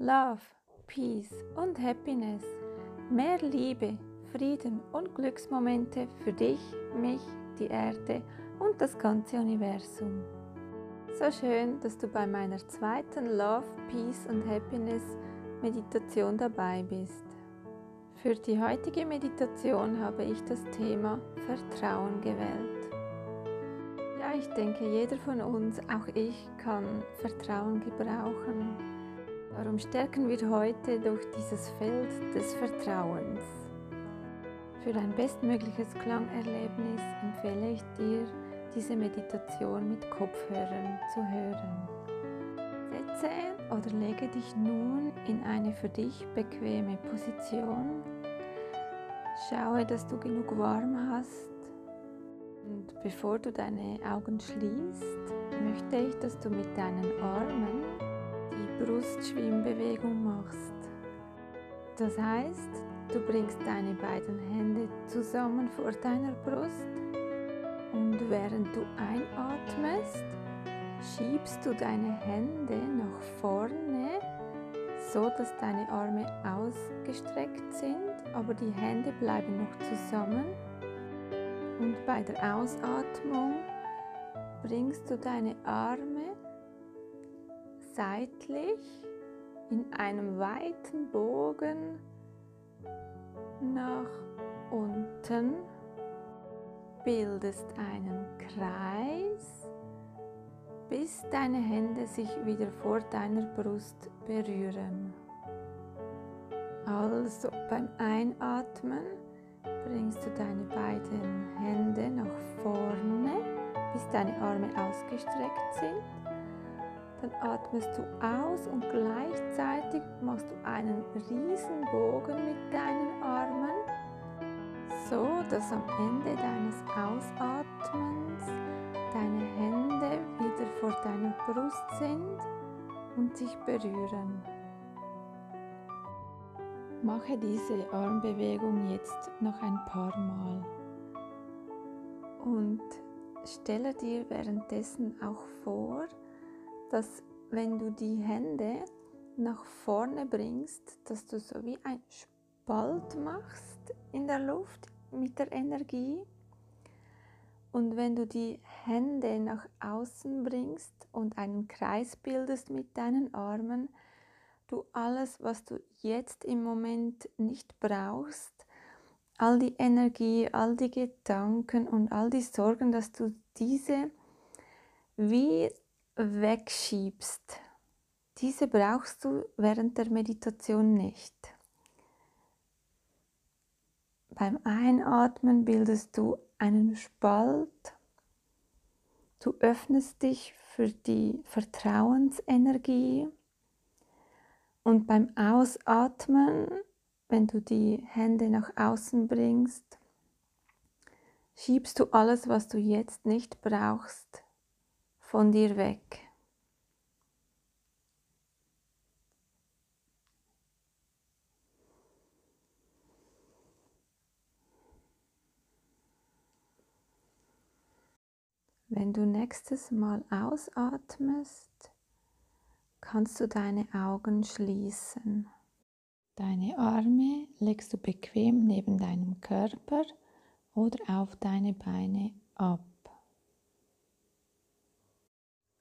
Love, Peace und Happiness. Mehr Liebe, Frieden und Glücksmomente für dich, mich, die Erde und das ganze Universum. So schön, dass du bei meiner zweiten Love, Peace und Happiness Meditation dabei bist. Für die heutige Meditation habe ich das Thema Vertrauen gewählt. Ja, ich denke, jeder von uns, auch ich, kann Vertrauen gebrauchen. Darum stärken wir heute durch dieses Feld des Vertrauens. Für ein bestmögliches Klangerlebnis empfehle ich dir, diese Meditation mit Kopfhörern zu hören. Setze oder lege dich nun in eine für dich bequeme Position. Schaue, dass du genug warm hast. Und bevor du deine Augen schließt, möchte ich, dass du mit deinen Armen Brustschwimmbewegung machst. Das heißt, du bringst deine beiden Hände zusammen vor deiner Brust und während du einatmest, schiebst du deine Hände nach vorne, so dass deine Arme ausgestreckt sind, aber die Hände bleiben noch zusammen. Und bei der Ausatmung bringst du deine Arme seitlich in einem weiten Bogen nach unten, bildest einen Kreis bis deine Hände sich wieder vor deiner Brust berühren. Also beim Einatmen bringst du deine beiden Hände nach vorne, bis deine Arme ausgestreckt sind. Dann atmest du aus und gleichzeitig machst du einen riesen Bogen mit deinen Armen, so dass am Ende deines Ausatmens deine Hände wieder vor deiner Brust sind und sich berühren. Mache diese Armbewegung jetzt noch ein paar Mal und stelle dir währenddessen auch vor, dass wenn du die Hände nach vorne bringst, dass du so wie ein Spalt machst in der Luft mit der Energie. Und wenn du die Hände nach außen bringst und einen Kreis bildest mit deinen Armen, du alles, was du jetzt im Moment nicht brauchst, all die Energie, all die Gedanken und all die Sorgen, dass du diese wie wegschiebst. Diese brauchst du während der Meditation nicht. Beim Einatmen bildest du einen Spalt. Du öffnest dich für die Vertrauensenergie und beim Ausatmen, wenn du die Hände nach außen bringst, schiebst du alles, was du jetzt nicht brauchst, von dir weg. Wenn du nächstes Mal ausatmest, kannst du deine Augen schließen. Deine Arme legst du bequem neben deinem Körper oder auf deine Beine ab.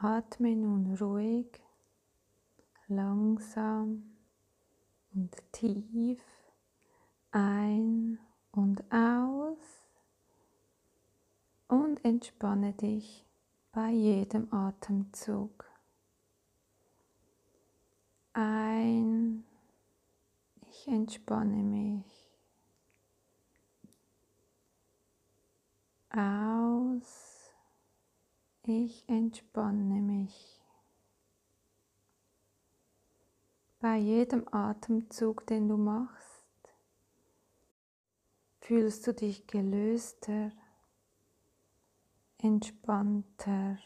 Atme nun ruhig, langsam und tief ein und aus und entspanne dich bei jedem Atemzug. Ein, ich entspanne mich. Aus, ich entspanne mich. Bei jedem Atemzug, den du machst, fühlst du dich gelöster entspannter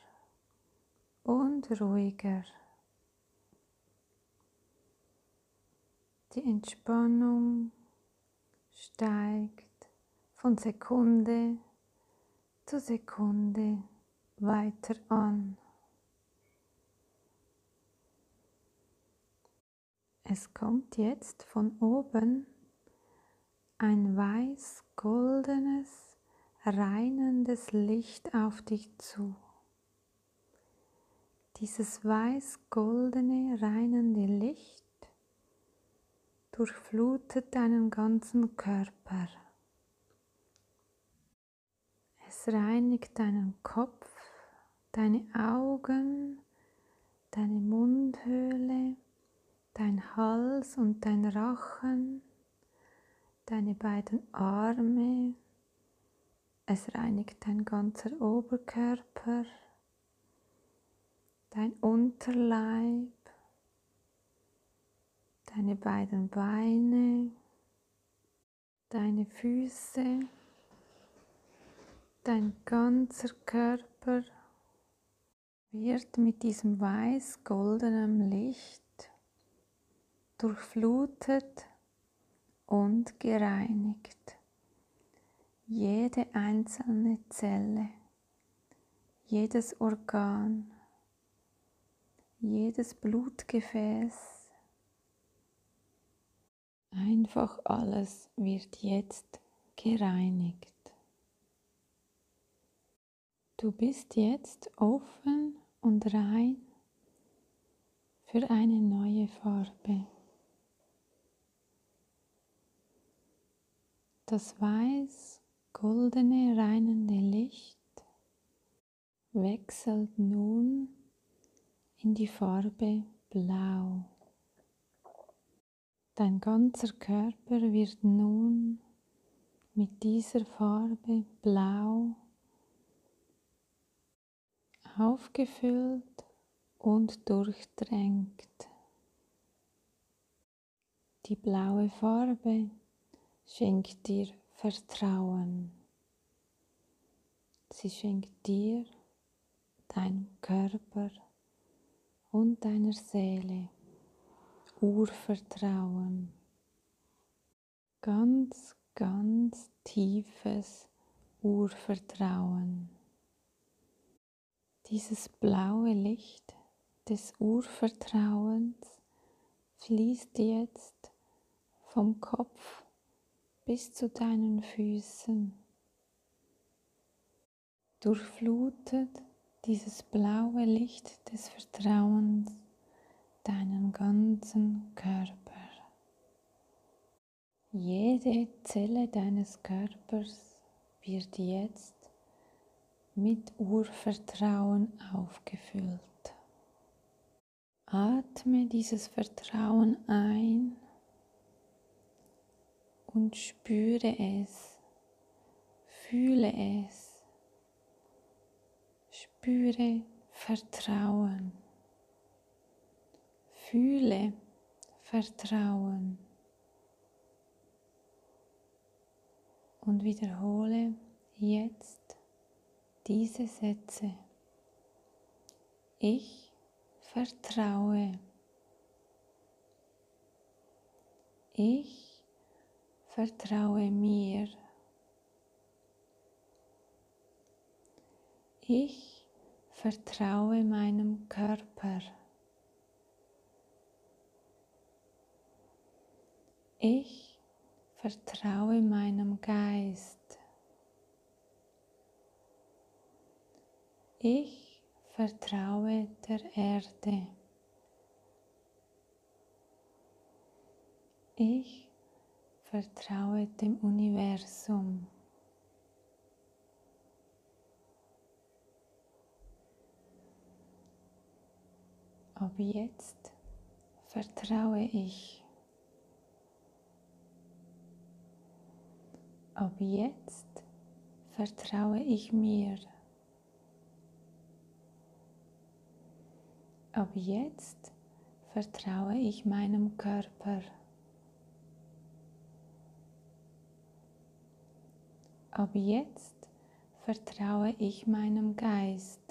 und ruhiger. Die Entspannung steigt von Sekunde zu Sekunde weiter an. Es kommt jetzt von oben ein weiß-goldenes, reinendes Licht auf dich zu. Dieses weiß-goldene, reinende Licht durchflutet deinen ganzen Körper. Es reinigt deinen Kopf, deine Augen, deine Mundhöhle, dein Hals und dein Rachen, deine beiden Arme. Es reinigt dein ganzer Oberkörper, dein Unterleib, deine beiden Beine, deine Füße, dein ganzer Körper wird mit diesem weiß-goldenen Licht durchflutet und gereinigt. Jede einzelne Zelle, jedes Organ, jedes Blutgefäß, einfach alles wird jetzt gereinigt. Du bist jetzt offen und rein für eine neue Farbe. Das weiß-goldene reinende Licht wechselt nun in die Farbe Blau. Dein ganzer Körper wird nun mit dieser Farbe Blau aufgefüllt und durchdrängt. Die blaue Farbe schenkt dir Vertrauen. Sie schenkt dir, deinem Körper und deiner Seele Urvertrauen. Ganz, ganz tiefes Urvertrauen. Dieses blaue Licht des Urvertrauens fließt jetzt vom Kopf bis zu deinen Füßen. Durchflutet dieses blaue Licht des Vertrauens deinen ganzen Körper. Jede Zelle deines Körpers wird jetzt mit Urvertrauen aufgefüllt. Atme dieses Vertrauen ein und spüre es, fühle es, spüre Vertrauen, fühle Vertrauen und wiederhole jetzt diese Sätze. Ich vertraue. Ich vertraue mir. Ich vertraue meinem Körper. Ich vertraue meinem Geist. Ich vertraue der Erde. Ich vertraue dem Universum. Ab jetzt vertraue ich. Ab jetzt vertraue ich mir. Ab jetzt vertraue ich meinem Körper. Ab jetzt vertraue ich meinem Geist.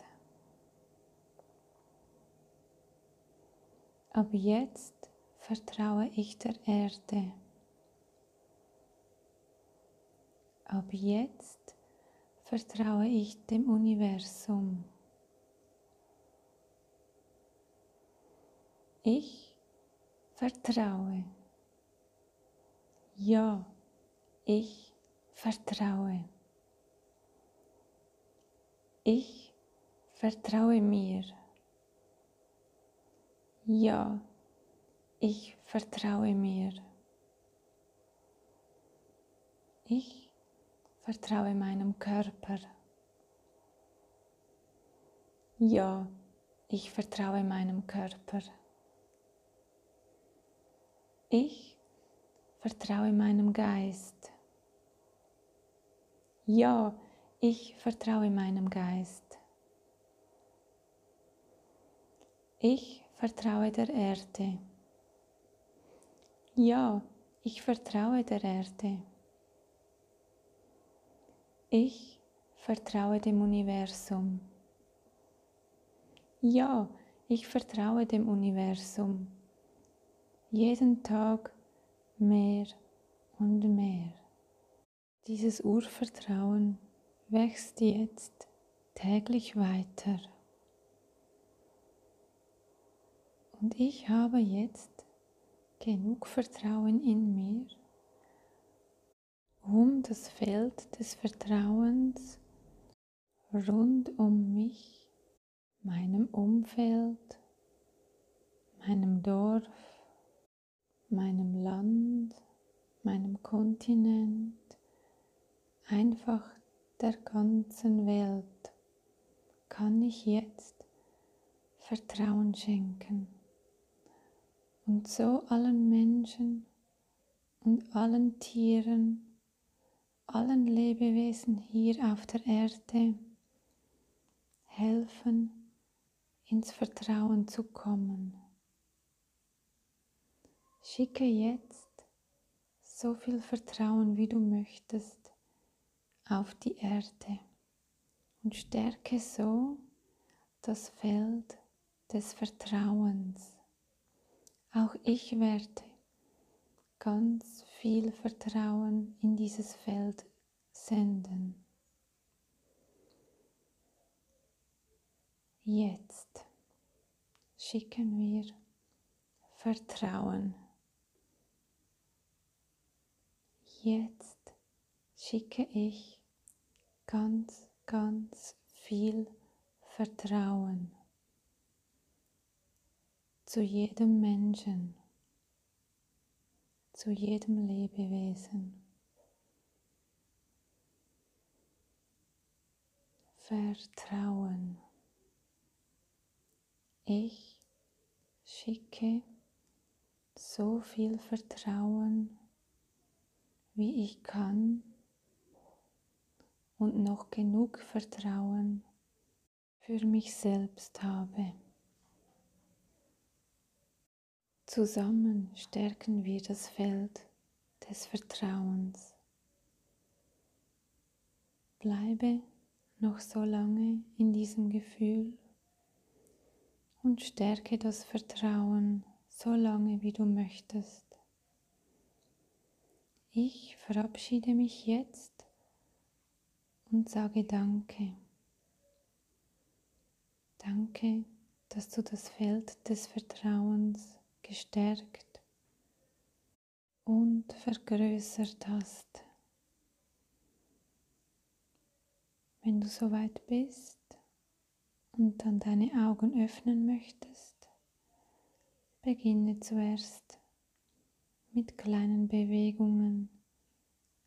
Ab jetzt vertraue ich der Erde. Ab jetzt vertraue ich dem Universum. Ich vertraue. Ja, ich vertraue. Ich vertraue mir. Ja, ich vertraue mir. Ich vertraue meinem Körper. Ja, ich vertraue meinem Körper. Ich vertraue meinem Geist. Ja, ich vertraue meinem Geist. Ich vertraue der Erde. Ja, ich vertraue der Erde. Ich vertraue dem Universum. Ja, ich vertraue dem Universum jeden Tag mehr und mehr. Dieses Urvertrauen wächst jetzt täglich weiter. Und ich habe jetzt genug Vertrauen in mir, um das Feld des Vertrauens rund um mich, meinem Umfeld, meinem Dorf, meinem Land, meinem Kontinent, einfach der ganzen Welt kann ich jetzt Vertrauen schenken und so allen Menschen und allen Tieren, allen Lebewesen hier auf der Erde helfen, ins Vertrauen zu kommen. Schicke jetzt so viel Vertrauen, wie du möchtest, auf die Erde und stärke so das Feld des Vertrauens. Auch ich werde ganz viel Vertrauen in dieses Feld senden. Jetzt schicken wir Vertrauen. Jetzt schicke ich ganz, ganz viel Vertrauen zu jedem Menschen, zu jedem Lebewesen. Vertrauen. Ich schicke so viel Vertrauen wie ich kann und noch genug Vertrauen für mich selbst habe. Zusammen stärken wir das Feld des Vertrauens. Bleibe noch so lange in diesem Gefühl und stärke das Vertrauen so lange, wie du möchtest. Ich verabschiede mich jetzt und sage Danke. Danke, dass du das Feld des Vertrauens gestärkt und vergrößert hast. Wenn du soweit bist und dann deine Augen öffnen möchtest, beginne zuerst mit kleinen Bewegungen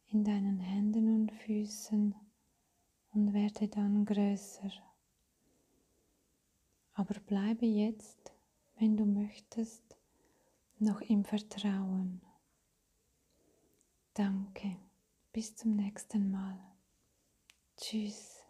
in deinen Händen und Füßen und werde dann größer. Aber bleibe jetzt, wenn du möchtest, noch im Vertrauen. Danke, bis zum nächsten Mal. Tschüss.